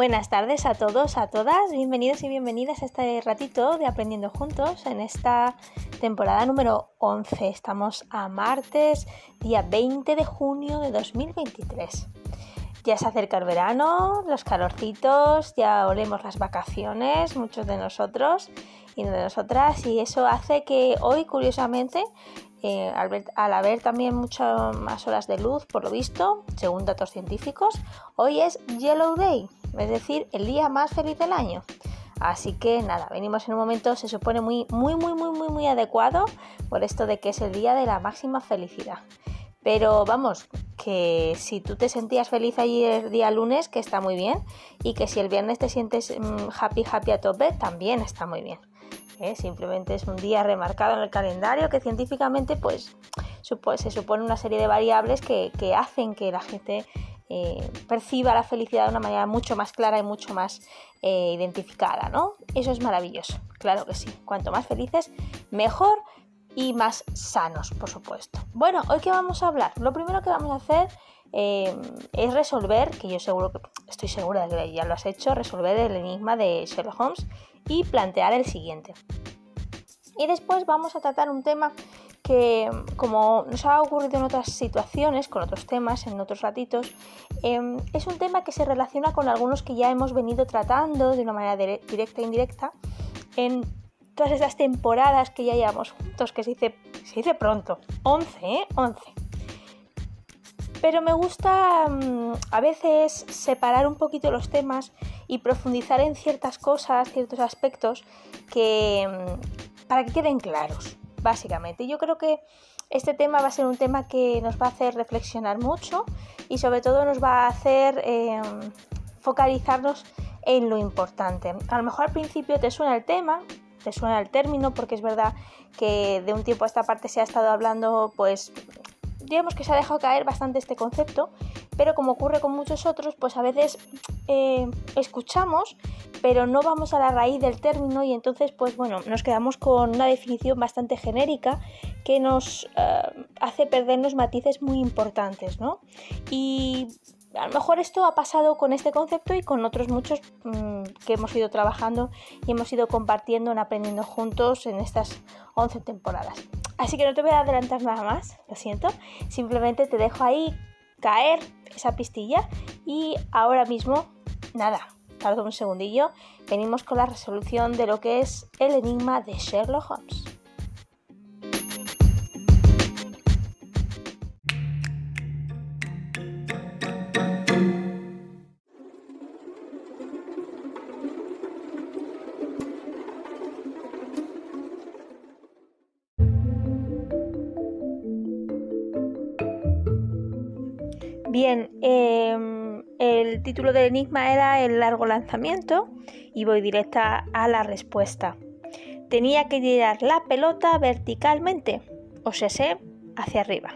Buenas tardes a todos, a todas, bienvenidos y bienvenidas a este ratito de Aprendiendo Juntos en esta temporada número 11. Estamos a martes, día 20 de junio de 2023. Ya se acerca el verano, los calorcitos, ya olemos las vacaciones, muchos de nosotros y de nosotras, y eso hace que hoy, curiosamente, eh, al, haber también muchas más horas de luz, por lo visto, según datos científicos, hoy es Yellow Day, es decir, el día más feliz del año. Así que nada, venimos en un momento, se supone muy, muy, muy, muy, muy, muy adecuado por esto de que es el día de la máxima felicidad. Pero vamos, que si tú te sentías feliz ayer el día lunes, que está muy bien, y que si el viernes te sientes mm, happy, happy a tope, también está muy bien. ¿eh? simplemente es un día remarcado en el calendario que científicamente pues, se supone una serie de variables que, hacen que la gente eh, perciba la felicidad de una manera mucho más clara y mucho más eh, identificada, ¿no? Eso es maravilloso, claro que sí. Cuanto más felices, mejor y más sanos, por supuesto. Bueno, hoy qué vamos a hablar. Lo primero que vamos a hacer es resolver, que yo seguro que estoy segura de que ya lo has hecho, resolver el enigma de Sherlock Holmes y plantear el siguiente. Y después vamos a tratar un tema que, como nos ha ocurrido en otras situaciones, con otros temas, en otros ratitos, em, es un tema que se relaciona con algunos que ya hemos venido tratando de una manera directa e indirecta en todas esas temporadas que ya llevamos juntos, que se dice, se dice pronto, 11, ¿eh? 11. Pero me gusta mm, a veces separar un poquito los temas y profundizar en ciertas cosas, ciertos aspectos que mm, para que queden claros, básicamente. Yo creo que este tema va a ser un tema que nos va a hacer reflexionar mucho y sobre todo nos va a hacer em, focalizarnos en lo importante. A lo mejor al principio te suena el tema, te suena el término, porque es verdad que de un tiempo a esta parte se ha estado hablando, pues digamos que se ha dejado caer bastante este concepto pero como ocurre con muchos otros, pues a veces eh, escuchamos, pero no vamos a la raíz del término y entonces, pues bueno, nos quedamos con una definición bastante genérica que nos eh, hace perdernos matices muy importantes, ¿no? Y a lo mejor esto ha pasado con este concepto y con otros muchos mm, que hemos ido trabajando y hemos ido compartiendo en aprendiendo juntos en estas 11 temporadas. Así que no te voy a adelantar nada más, lo siento. Simplemente te dejo ahí caer esa pistilla y ahora mismo, nada, tardo un segundillo, venimos con la resolución de lo que es el enigma de Sherlock Holmes. El título del enigma era El largo lanzamiento y voy directa a la respuesta. Tenía que tirar la pelota verticalmente, o sea, hacia arriba.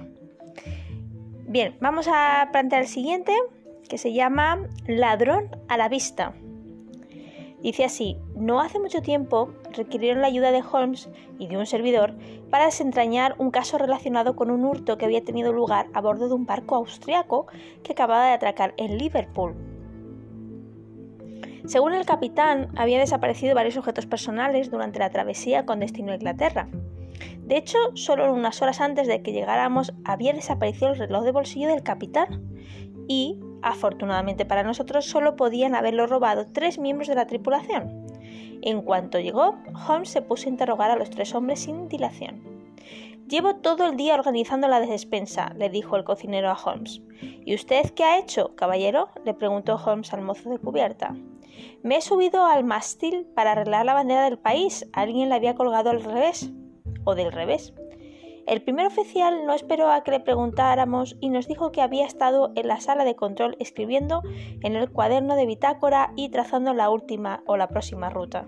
Bien, vamos a plantear el siguiente, que se llama Ladrón a la vista. Dice así, no hace mucho tiempo requirieron la ayuda de Holmes y de un servidor para desentrañar un caso relacionado con un hurto que había tenido lugar a bordo de un barco austriaco que acababa de atracar en Liverpool. Según el capitán, había desaparecido varios objetos personales durante la travesía con destino a Inglaterra. De hecho, solo unas horas antes de que llegáramos había desaparecido el reloj de bolsillo del capitán y Afortunadamente para nosotros solo podían haberlo robado tres miembros de la tripulación. En cuanto llegó, Holmes se puso a interrogar a los tres hombres sin dilación. Llevo todo el día organizando la despensa, le dijo el cocinero a Holmes. ¿Y usted qué ha hecho, caballero? le preguntó Holmes al mozo de cubierta. Me he subido al mástil para arreglar la bandera del país. Alguien la había colgado al revés. O del revés. El primer oficial no esperó a que le preguntáramos y nos dijo que había estado en la sala de control escribiendo en el cuaderno de bitácora y trazando la última o la próxima ruta.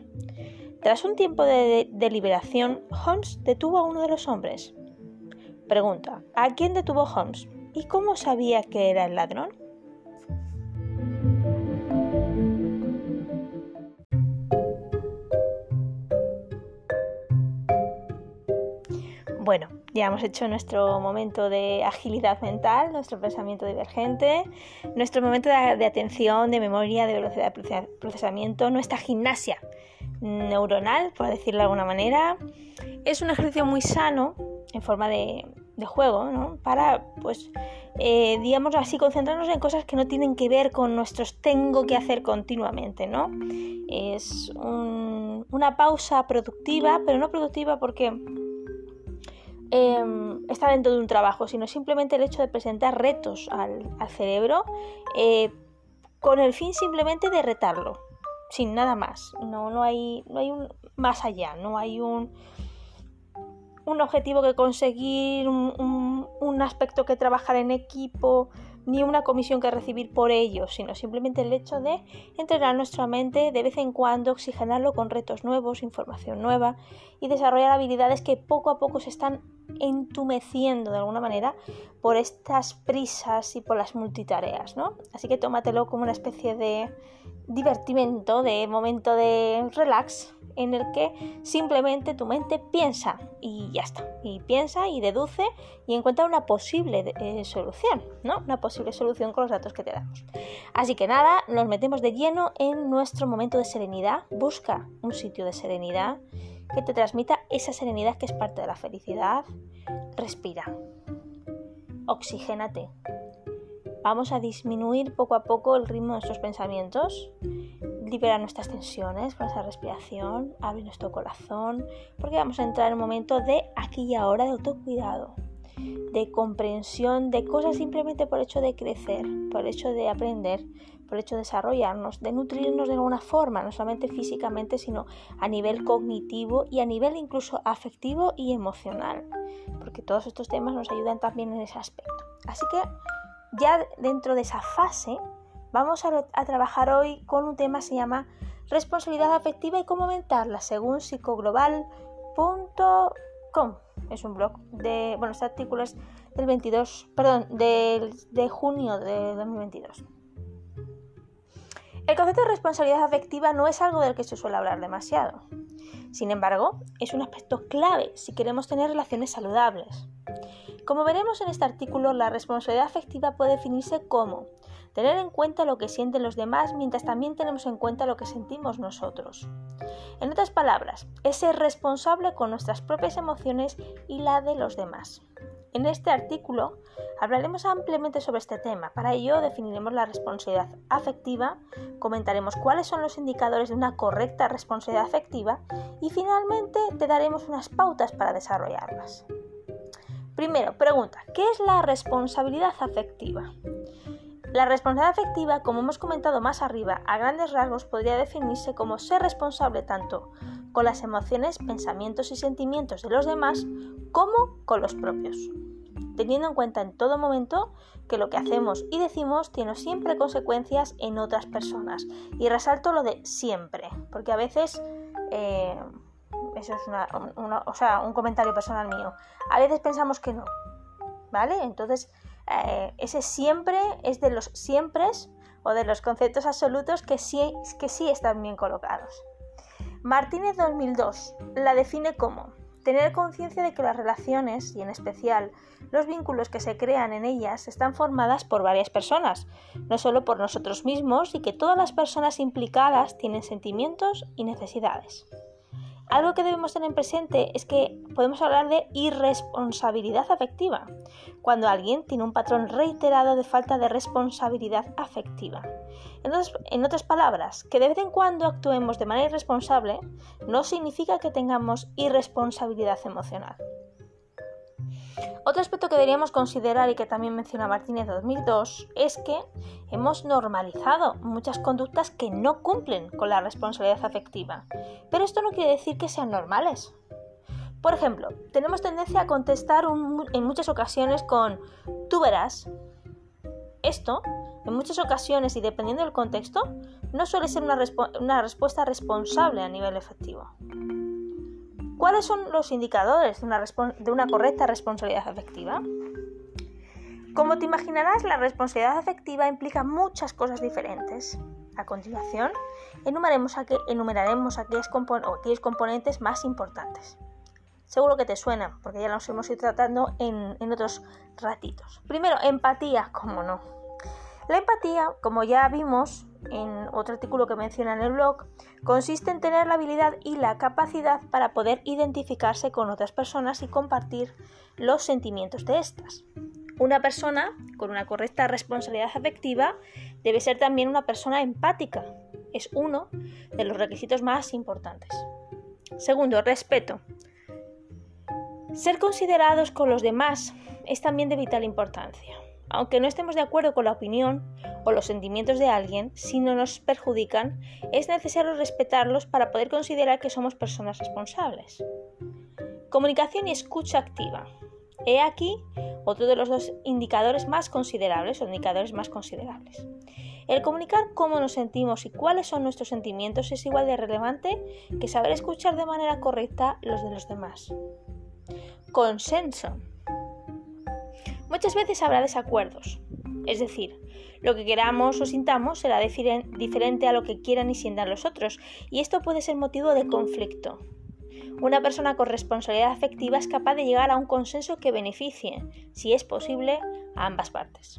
Tras un tiempo de deliberación, Holmes detuvo a uno de los hombres. Pregunta, ¿a quién detuvo Holmes? ¿Y cómo sabía que era el ladrón? Bueno, Ya hemos hecho nuestro momento de agilidad mental, nuestro pensamiento divergente, nuestro momento de, atención, de memoria, de velocidad de procesamiento, nuestra gimnasia neuronal, por decirlo de alguna manera. Es un ejercicio muy sano en forma de, juego. Para, pues, eh, digamos así, concentrarnos en cosas que no tienen que ver con nuestros tengo que hacer continuamente, ¿no? Es una pausa productiva, pero no productiva porque em, está dentro de un trabajo, sino simplemente el hecho de presentar retos al, cerebro eh, con el fin simplemente de retarlo, sin nada más. No, no, hay, no hay un más allá, no hay un, un objetivo que conseguir, un, un, aspecto que trabajar en equipo, ni una comisión que recibir por ello, sino simplemente el hecho de entrenar nuestra mente de vez en cuando, oxigenarlo con retos nuevos, información nueva y desarrollar habilidades que poco a poco se están entumeciendo de alguna manera por estas prisas y por las multitareas, ¿no? Así que tómatelo como una especie de divertimento, de momento de relax, en el que simplemente tu mente piensa y ya está. Y piensa y deduce y encuentra una posible eh, solución, ¿no? Una solución con los datos que te damos. Así que nada, nos metemos de lleno en nuestro momento de serenidad. Busca un sitio de serenidad que te transmita esa serenidad que es parte de la felicidad. Respira. Oxigénate. Vamos a disminuir poco a poco el ritmo de nuestros pensamientos, liberar nuestras tensiones con esa respiración, abre nuestro corazón, porque vamos a entrar en un momento de aquí y ahora de autocuidado, de comprensión de cosas simplemente por hecho de crecer, por hecho de aprender, por hecho de desarrollarnos, de nutrirnos de alguna forma, no solamente físicamente, sino a nivel cognitivo y a nivel incluso afectivo y emocional, porque todos estos temas nos ayudan también en ese aspecto. Así que ya dentro de esa fase vamos a, trabajar hoy con un tema que se llama responsabilidad afectiva y cómo aumentarla según psicoglobal.com. Es un blog de, bueno, este artículo es del 22, perdón, de junio de 2022. El concepto de responsabilidad afectiva no es algo del que se suele hablar demasiado. Sin embargo, es un aspecto clave si queremos tener relaciones saludables. Como veremos en este artículo, la responsabilidad afectiva puede definirse como tener en cuenta lo que sienten los demás mientras también tenemos en cuenta lo que sentimos nosotros. En otras palabras, es ser responsable con nuestras propias emociones y la de los demás. En este artículo hablaremos ampliamente sobre este tema. Para ello definiremos la responsabilidad afectiva, comentaremos cuáles son los indicadores de una correcta responsabilidad afectiva y finalmente te daremos unas pautas para desarrollarlas. Primero, pregunta, ¿qué es la responsabilidad afectiva? La responsabilidad afectiva, como hemos comentado más arriba, a grandes rasgos podría definirse como ser responsable tanto con las emociones, pensamientos y sentimientos de los demás como con los propios, teniendo en cuenta en todo momento que lo que hacemos y decimos tiene siempre consecuencias en otras personas. Y resalto lo de siempre, porque a veces... Eh, eso es o sea, un comentario personal mío. A veces pensamos que no, ¿vale? Entonces, eh, ese siempre es de los siempre o de los conceptos absolutos que sí, que sí están bien colocados. Martínez 2002 la define como tener conciencia de que las relaciones, y en especial los vínculos que se crean en ellas, están formadas por varias personas, no solo por nosotros mismos, y que todas las personas implicadas tienen sentimientos y necesidades. Algo que debemos tener presente es que podemos hablar de irresponsabilidad afectiva, cuando alguien tiene un patrón reiterado de falta de responsabilidad afectiva. Entonces, en otras palabras, que de vez en cuando actuemos de manera irresponsable no significa que tengamos irresponsabilidad emocional. Otro aspecto que deberíamos considerar y que también menciona Martínez 2002 es que hemos normalizado muchas conductas que no cumplen con la responsabilidad afectiva. Pero esto no quiere decir que sean normales. Por ejemplo, tenemos tendencia a contestar en muchas ocasiones con tú verás. Esto, en muchas ocasiones y dependiendo del contexto, no suele ser una, una respuesta responsable a nivel efectivo. ¿Cuáles son los indicadores de una, correcta responsabilidad afectiva? Como te imaginarás, la responsabilidad afectiva implica muchas cosas diferentes. A continuación, enumeraremos, aquellos, aquellos componentes más importantes. Seguro que te suena, porque ya los hemos ido tratando en, en otros ratitos. Primero, empatía, como no. La empatía, como ya vimos en otro artículo que menciona en el blog, consiste en tener la habilidad y la capacidad para poder identificarse con otras personas y compartir los sentimientos de estas. Una persona con una correcta responsabilidad afectiva debe ser también una persona empática. Es uno de los requisitos más importantes. Segundo, respeto. Ser considerados con los demás es también de vital importancia. Aunque no estemos de acuerdo con la opinión o los sentimientos de alguien, si no nos perjudican, es necesario respetarlos para poder considerar que somos personas responsables. Comunicación y escucha activa. He aquí otro de los dos indicadores más considerables o indicadores más considerables. El comunicar cómo nos sentimos y cuáles son nuestros sentimientos es igual de relevante que saber escuchar de manera correcta los de los demás. Consenso. Muchas veces habrá desacuerdos, es decir, lo que queramos o sintamos será diferente a lo que quieran y sientan los otros, y esto puede ser motivo de conflicto. Una persona con responsabilidad afectiva es capaz de llegar a un consenso que beneficie, si es posible, a ambas partes.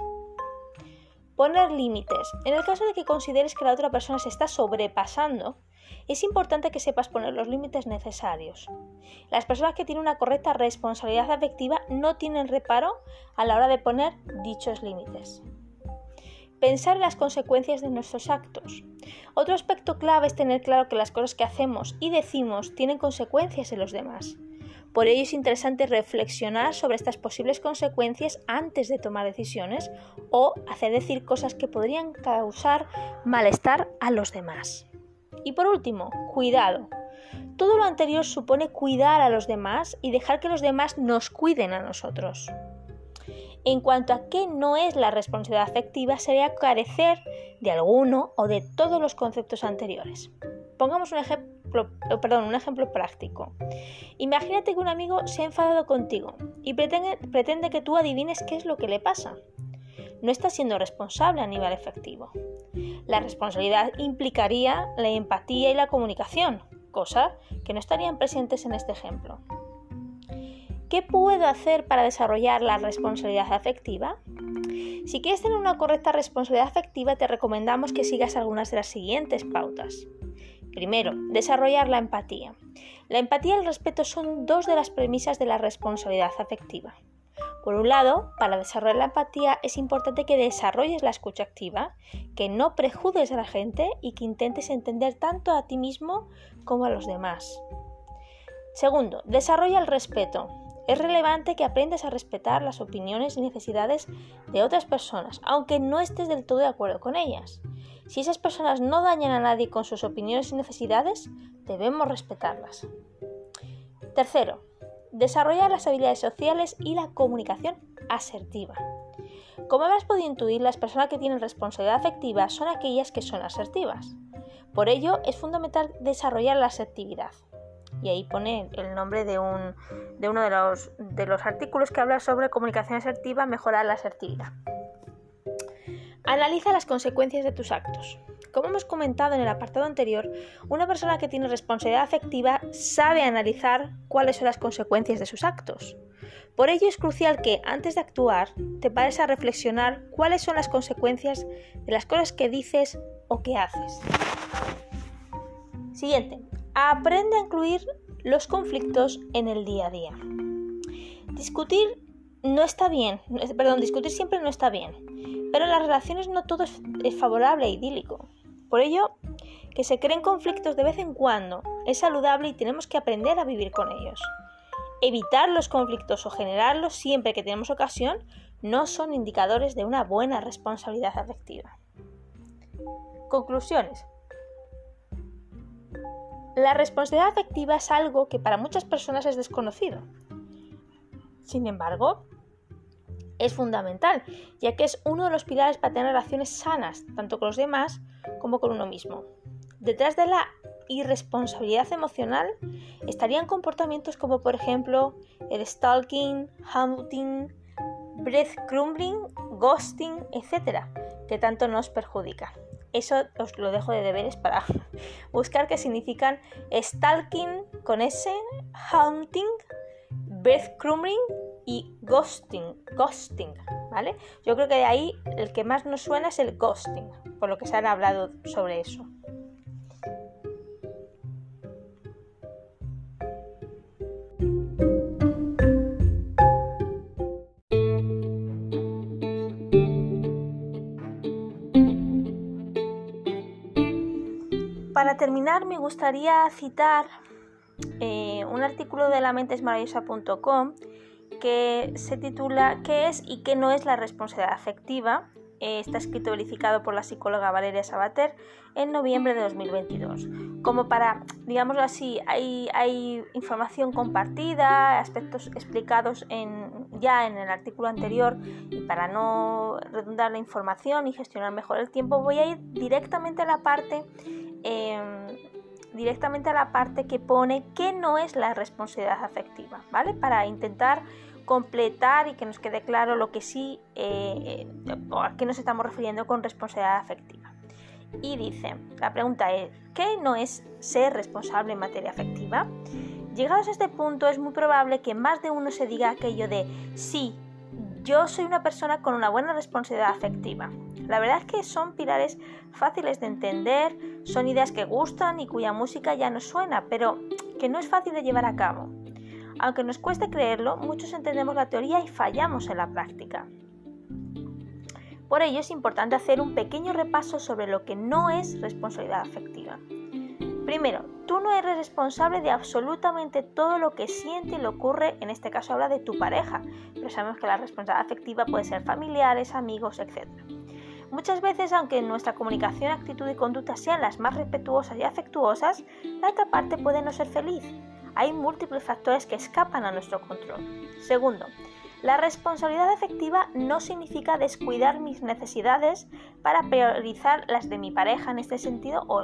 Poner límites. En el caso de que consideres que la otra persona se está sobrepasando, es importante que sepas poner los límites necesarios. Las personas que tienen una correcta responsabilidad afectiva no tienen reparo a la hora de poner dichos límites. Pensar en las consecuencias de nuestros actos. Otro aspecto clave es tener claro que las cosas que hacemos y decimos tienen consecuencias en los demás. Por ello es interesante reflexionar sobre estas posibles consecuencias antes de tomar decisiones o hacer decir cosas que podrían causar malestar a los demás. Y por último, cuidado. Todo lo anterior supone cuidar a los demás y dejar que los demás nos cuiden a nosotros. En cuanto a qué no es la responsabilidad afectiva, sería carecer de alguno o de todos los conceptos anteriores. Pongamos un ejemplo, perdón, un ejemplo práctico. Imagínate que un amigo se ha enfadado contigo y pretende, pretende que tú adivines qué es lo que le pasa. No está siendo responsable a nivel efectivo. La responsabilidad implicaría la empatía y la comunicación, cosa que no estarían presentes en este ejemplo. ¿Qué puedo hacer para desarrollar la responsabilidad afectiva? Si quieres tener una correcta responsabilidad afectiva, te recomendamos que sigas algunas de las siguientes pautas. Primero, desarrollar la empatía. La empatía y el respeto son dos de las premisas de la responsabilidad afectiva. Por un lado, para desarrollar la empatía es importante que desarrolles la escucha activa, que no prejudes a la gente y que intentes entender tanto a ti mismo como a los demás. Segundo, desarrolla el respeto. Es relevante que aprendas a respetar las opiniones y necesidades de otras personas, aunque no estés del todo de acuerdo con ellas. Si esas personas no dañan a nadie con sus opiniones y necesidades, debemos respetarlas. Tercero, desarrollar las habilidades sociales y la comunicación asertiva. Como habrás podido intuir, las personas que tienen responsabilidad afectiva son aquellas que son asertivas. Por ello, es fundamental desarrollar la asertividad y ahí pone el nombre de, un, de uno de los, de los artículos que habla sobre comunicación asertiva, mejorar la asertividad. Analiza las consecuencias de tus actos. Como hemos comentado en el apartado anterior, una persona que tiene responsabilidad afectiva sabe analizar cuáles son las consecuencias de sus actos. Por ello es crucial que antes de actuar te pares a reflexionar cuáles son las consecuencias de las cosas que dices o que haces. Siguiente, Aprende a incluir los conflictos en el día a día. Discutir no está bien, perdón, discutir siempre no está bien, pero en las relaciones no todo es, favorable e idílico. Por ello, que se creen conflictos de vez en cuando es saludable y tenemos que aprender a vivir con ellos. Evitar los conflictos o generarlos siempre que tenemos ocasión no son indicadores de una buena responsabilidad afectiva. Conclusiones. La responsabilidad afectiva es algo que para muchas personas es desconocido. Sin embargo, es fundamental, ya que es uno de los pilares para tener relaciones sanas, tanto con los demás como con uno mismo. Detrás de la irresponsabilidad emocional estarían comportamientos como por ejemplo el stalking, hunting, breadcrumbing, ghosting, etc., que tanto nos perjudican. Eso os lo dejo de deberes para buscar qué significan stalking con S, hunting, breadcrumbing y ghosting, ghosting, ¿vale? Yo creo que de ahí el que más nos suena es el ghosting, por lo que se han hablado sobre eso. Para terminar, me gustaría citar eh, un artículo de la mentesmaravillosa.com que se titula ¿Qué es y qué no es la responsabilidad afectiva? Eh, está escrito verificado por la psicóloga Valeria Sabater en noviembre de 2022. Como para, digámoslo así, hay, hay información compartida, aspectos explicados en, ya en el artículo anterior y para no redundar la información y gestionar mejor el tiempo voy a ir directamente a la parte em, directamente a la parte que pone que no es la responsabilidad afectiva, ¿vale? Para intentar completar y que nos quede claro lo que sí, eh, a qué nos estamos refiriendo con responsabilidad afectiva. Y dice, la pregunta es, ¿qué no es ser responsable en materia afectiva? Llegados a este punto es muy probable que más de uno se diga aquello de, sí, yo soy una persona con una buena responsabilidad afectiva. La verdad es que son pilares fáciles de entender, son ideas que gustan y cuya música ya nos suena, pero que no es fácil de llevar a cabo. Aunque nos cueste creerlo, muchos entendemos la teoría y fallamos en la práctica. Por ello es importante hacer un pequeño repaso sobre lo que no es responsabilidad afectiva. Primero, tú no eres responsable de absolutamente todo lo que siente y le ocurre, en este caso habla de tu pareja, pero sabemos que la responsabilidad afectiva puede ser familiares, amigos, etc. Muchas veces, aunque nuestra comunicación, actitud y conducta sean las más respetuosas y afectuosas, la otra parte puede no ser feliz hay múltiples factores que escapan a nuestro control. Segundo, la responsabilidad efectiva no significa descuidar mis necesidades para priorizar las de mi pareja en este sentido o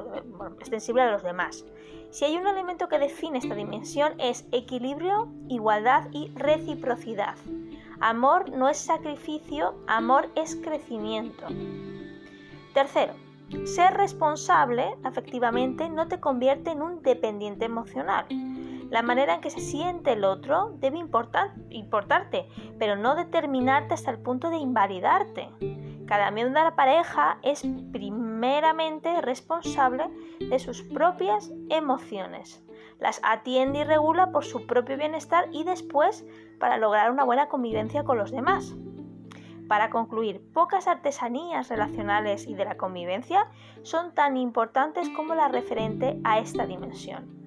extensible a los demás. Si hay un elemento que define esta dimensión es equilibrio, igualdad y reciprocidad. Amor no es sacrificio, amor es crecimiento. Tercero, ser responsable afectivamente no te convierte en un dependiente emocional. La manera en que se siente el otro debe importarte, pero no determinarte hasta el punto de invalidarte. Cada miembro de la pareja es primeramente responsable de sus propias emociones. Las atiende y regula por su propio bienestar y después para lograr una buena convivencia con los demás. Para concluir, pocas artesanías relacionales y de la convivencia son tan importantes como la referente a esta dimensión.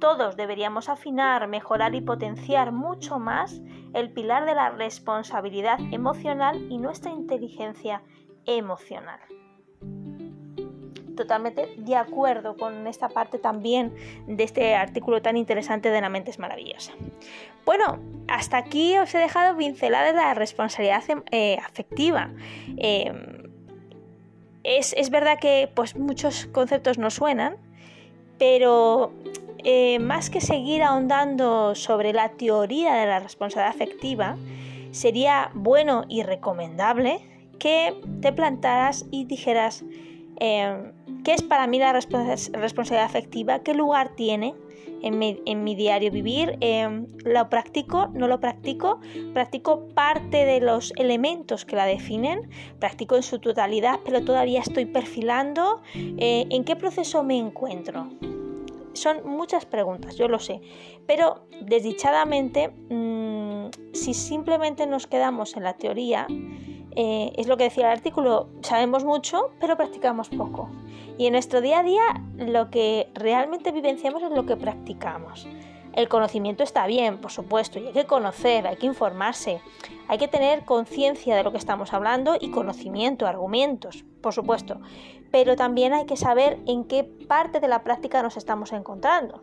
Todos deberíamos afinar, mejorar y potenciar mucho más el pilar de la responsabilidad emocional y nuestra inteligencia emocional. Totalmente de acuerdo con esta parte también de este artículo tan interesante de La mente es maravillosa. Bueno, hasta aquí os he dejado pinceladas la responsabilidad em, eh, afectiva. Em, es, es, verdad que pues, muchos conceptos no suenan, pero eh, más que seguir ahondando sobre la teoría de la responsabilidad afectiva, sería bueno y recomendable que te plantaras y dijeras eh, qué es para mí la responsabilidad afectiva, qué lugar tiene en mi, diario vivir, eh, lo practico, no lo practico, practico parte de los elementos que la definen, practico en su totalidad, pero todavía estoy perfilando en qué proceso me encuentro son muchas preguntas, yo lo sé, pero desdichadamente, mm, si simplemente nos quedamos en la teoría, eh, es lo que decía el artículo, sabemos mucho, pero practicamos poco. Y en nuestro día a día lo que realmente vivenciamos es lo que practicamos. El conocimiento está bien, por supuesto, y hay que conocer, hay que informarse, hay que tener conciencia de lo que estamos hablando y conocimiento, argumentos, por supuesto, pero también hay que saber en qué parte de la práctica nos estamos encontrando.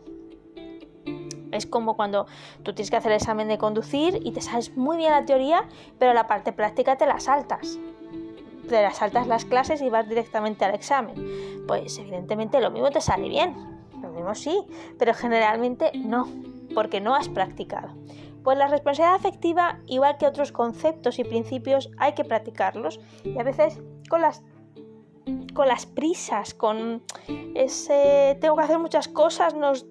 Es como cuando tú tienes que hacer el examen de conducir y te sabes muy bien la teoría, pero la parte práctica te la saltas. Te la saltas las clases y vas directamente al examen. Pues evidentemente lo mismo te sale bien, lo mismo sí, pero generalmente no, porque no has practicado. Pues la responsabilidad afectiva, igual que otros conceptos y principios, hay que practicarlos y a veces con las con las prisas, con ese tengo que hacer muchas cosas, nos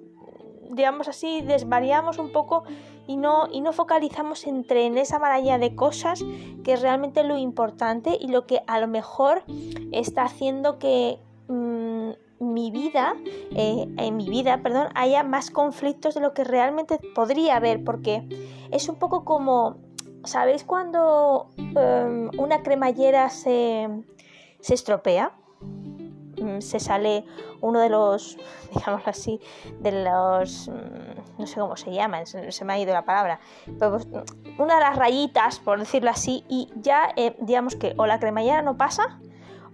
digamos así, desvariamos un poco y no, y no focalizamos entre en esa maraña de cosas que es realmente lo importante y lo que a lo mejor está haciendo que mm, mi vida, eh, en mi vida, perdón, haya más conflictos de lo que realmente podría haber, porque es un poco como, ¿sabéis cuando em, una cremallera se, se estropea? Mm, se sale uno de los, digamos así, de los, mm, no sé cómo se llaman, se me ha ido la palabra, pero pues, una de las rayitas, por decirlo así, y ya eh, digamos que o la cremallera no pasa,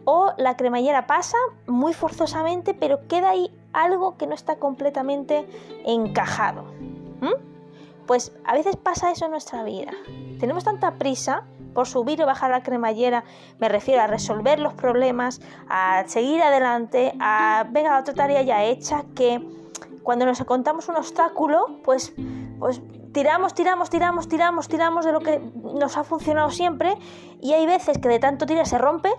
o la cremallera pasa muy forzosamente, pero queda ahí algo que no está completamente encajado. Pues a veces pasa eso en nuestra vida. Tenemos tanta prisa por subir o bajar la cremallera, me refiero a resolver los problemas, a seguir adelante, a venga, otra tarea ya hecha, que cuando nos encontramos un obstáculo, pues, pues tiramos, tiramos, tiramos, tiramos, tiramos de lo que nos ha funcionado siempre y hay veces que de tanto tirar se rompe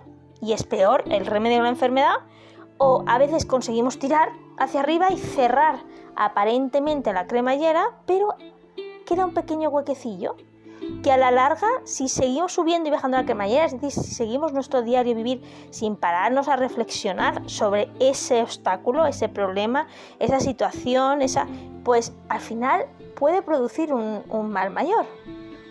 y es peor el remedio de una enfermedad o a veces conseguimos tirar hacia arriba y cerrar aparentemente la cremallera, pero queda un pequeño huequecillo que a la larga, si seguimos subiendo y bajando la cremallera, es decir, si seguimos nuestro diario vivir sin pararnos a reflexionar sobre ese obstáculo, ese problema, esa situación, esa, pues al final puede producir un, mal mayor,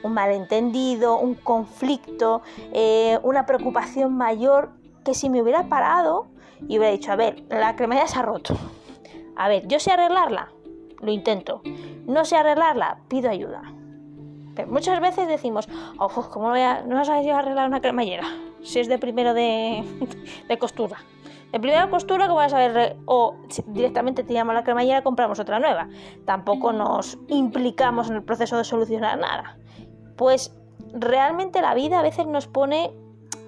un malentendido, un conflicto, eh, una preocupación mayor que si me hubiera parado y hubiera dicho, a ver, la cremallera se ha roto. A ver, yo sé arreglarla, lo intento. No sé arreglarla, pido ayuda muchas veces decimos, ojo, ¿cómo voy a, no vas a arreglar una cremallera? Si es de primero de, costura. De primera costura, ¿cómo vas a ver? O directamente tiramos la cremallera y compramos otra nueva. Tampoco nos implicamos en el proceso de solucionar nada. Pues realmente la vida a veces nos pone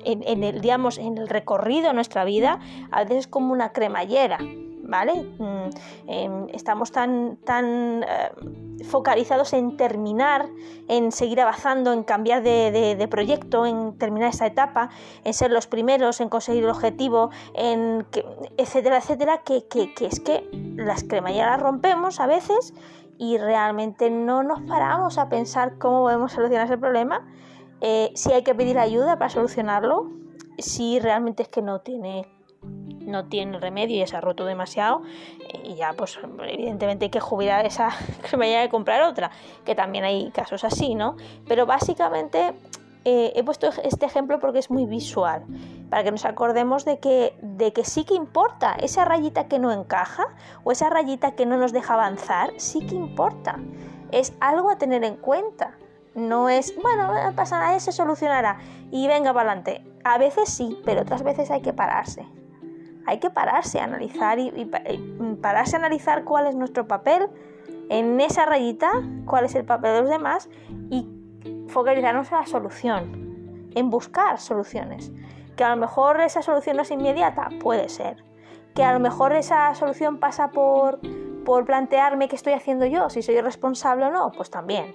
en, el, digamos, en el recorrido de nuestra vida, a veces como una cremallera. ¿Vale? Mm, em, estamos tan, tan eh, focalizados en terminar, en seguir avanzando, en cambiar de, proyecto, en terminar esa etapa, en ser los primeros, en conseguir el objetivo, en etcétera, etcétera, que, es que las cremalleras rompemos a veces y realmente no nos paramos a pensar cómo podemos solucionar ese problema, eh, si hay que pedir ayuda para solucionarlo, si realmente es que no tiene no tiene remedio y se ha roto demasiado y ya pues evidentemente hay que jubilar esa que me haya que comprar otra que también hay casos así no pero básicamente eh, he puesto este ejemplo porque es muy visual para que nos acordemos de que, de que sí que importa esa rayita que no encaja o esa rayita que no nos deja avanzar sí que importa. Es algo a tener en cuenta. No es, bueno, no pasa nada, se solucionará y venga para adelante. A veces sí, pero otras veces hay que pararse hay que pararse a analizar y, pararse a analizar cuál es nuestro papel en esa rayita, cuál es el papel de los demás y focalizarnos en la solución, en buscar soluciones. Que a lo mejor esa solución no es inmediata, puede ser. Que a lo mejor esa solución pasa por, por plantearme qué estoy haciendo yo, si soy responsable o no, pues también.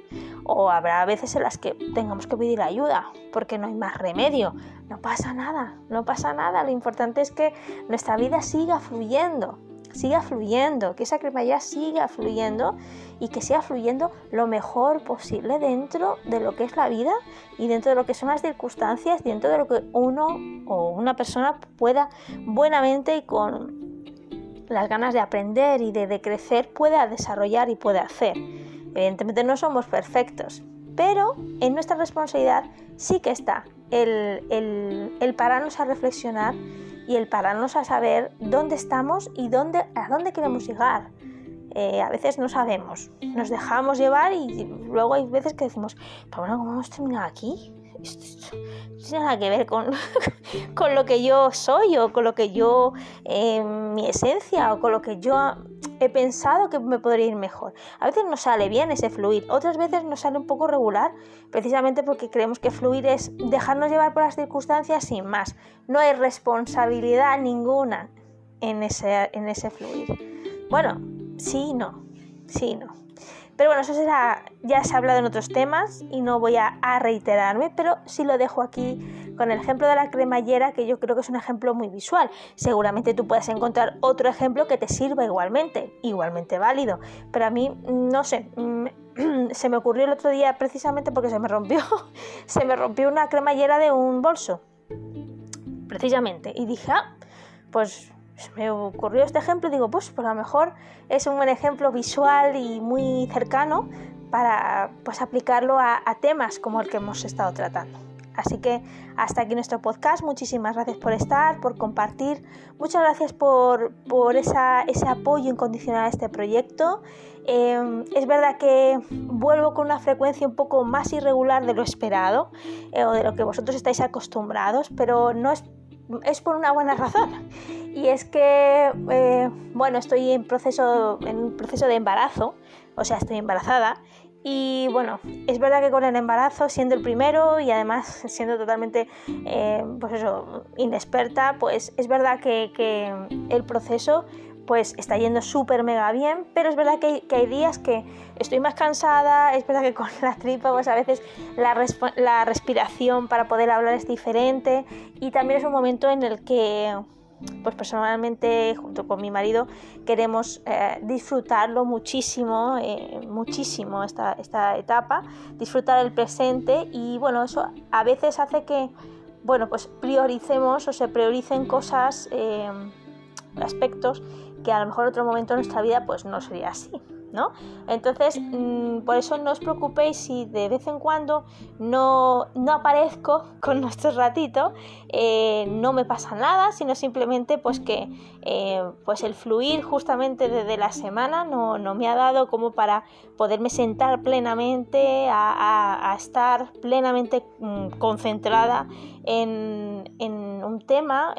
O habrá veces en las que tengamos que pedir ayuda porque no hay más remedio. No pasa nada, no pasa nada. Lo importante es que nuestra vida siga fluyendo, siga fluyendo, que esa cremallera siga fluyendo y que siga fluyendo lo mejor posible dentro de lo que es la vida y dentro de lo que son las circunstancias, dentro de lo que uno o una persona pueda buenamente y con las ganas de aprender y de, de crecer pueda desarrollar y pueda hacer. Evidentemente no somos perfectos, pero en nuestra responsabilidad sí que está el, pararnos a reflexionar y el pararnos a saber dónde estamos y dónde, a dónde queremos llegar. Eh, a veces no sabemos, nos dejamos llevar y luego hay veces que decimos, pero bueno, ¿cómo hemos terminado aquí? No tiene nada que ver con, con, lo que yo soy o con lo que yo, eh, mi esencia o con lo que yo he pensado que me podría ir mejor. A veces nos sale bien ese fluir, otras veces nos sale un poco regular, precisamente porque creemos que fluir es dejarnos llevar por las circunstancias sin más. No hay responsabilidad ninguna en ese, en ese fluir. Bueno, sí no, sí no. Pero bueno, eso será, ya se ha hablado en otros temas y no voy a, reiterarme, pero sí lo dejo aquí con el ejemplo de la cremallera, que yo creo que es un ejemplo muy visual. Seguramente tú puedes encontrar otro ejemplo que te sirva igualmente, igualmente válido. Pero a mí, no sé, mm, se me ocurrió el otro día precisamente porque se me rompió, se me rompió una cremallera de un bolso. Precisamente. Y dije, ah, pues me ocurrió este ejemplo digo, pues, por lo mejor es un buen ejemplo visual y muy cercano para pues, aplicarlo a, temas como el que hemos estado tratando. Así que hasta aquí nuestro podcast. Muchísimas gracias por estar, por compartir. Muchas gracias por, ese apoyo incondicional a este proyecto. Em, es verdad que vuelvo con una frecuencia un poco más irregular de lo esperado eh, o de lo que vosotros estáis acostumbrados, pero no es, es por una buena razón y es que, eh, bueno, estoy en proceso, en un proceso de embarazo, o sea, estoy embarazada. Y bueno, es verdad que con el embarazo, siendo el primero y además siendo totalmente, eh, pues eso, inexperta, pues es verdad que, que el proceso pues está yendo súper mega bien, pero es verdad que hay, días que estoy más cansada, es verdad que con la tripa pues a veces la, respiración para poder hablar es diferente. Y también es un momento en el que pues personalmente junto con mi marido queremos eh, disfrutarlo muchísimo, eh, muchísimo esta, esta, etapa, disfrutar el presente. Y bueno, eso a veces hace que, bueno, pues prioricemos o se prioricen cosas, eh, aspectos que a lo mejor otro momento de nuestra vida pues no sería así. ¿no? Entonces, mm, por eso no os preocupéis si de vez en cuando no, no aparezco con nuestro ratito, eh, no me pasa nada, sino simplemente pues que eh, pues el fluir justamente desde la semana no, no, me ha dado como para poderme sentar plenamente, a, estar plenamente mm, concentrada en, un tema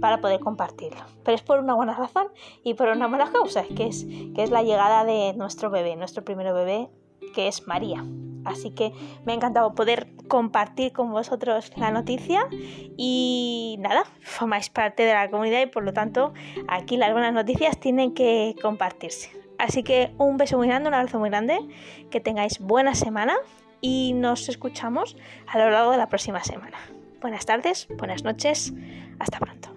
para poder compartirlo. Pero es por una buena razón y por una buena causa, que es, que es la llegada de nuestro bebé, nuestro primer bebé, que es María. Así que me ha encantado poder compartir con vosotros la noticia y nada, formáis parte de la comunidad y por lo tanto aquí las buenas noticias tienen que compartirse. Así que un beso muy grande, un abrazo muy grande, que tengáis buena semana y nos escuchamos a lo largo de la próxima semana buenas tardes, buenas noches, hasta pronto.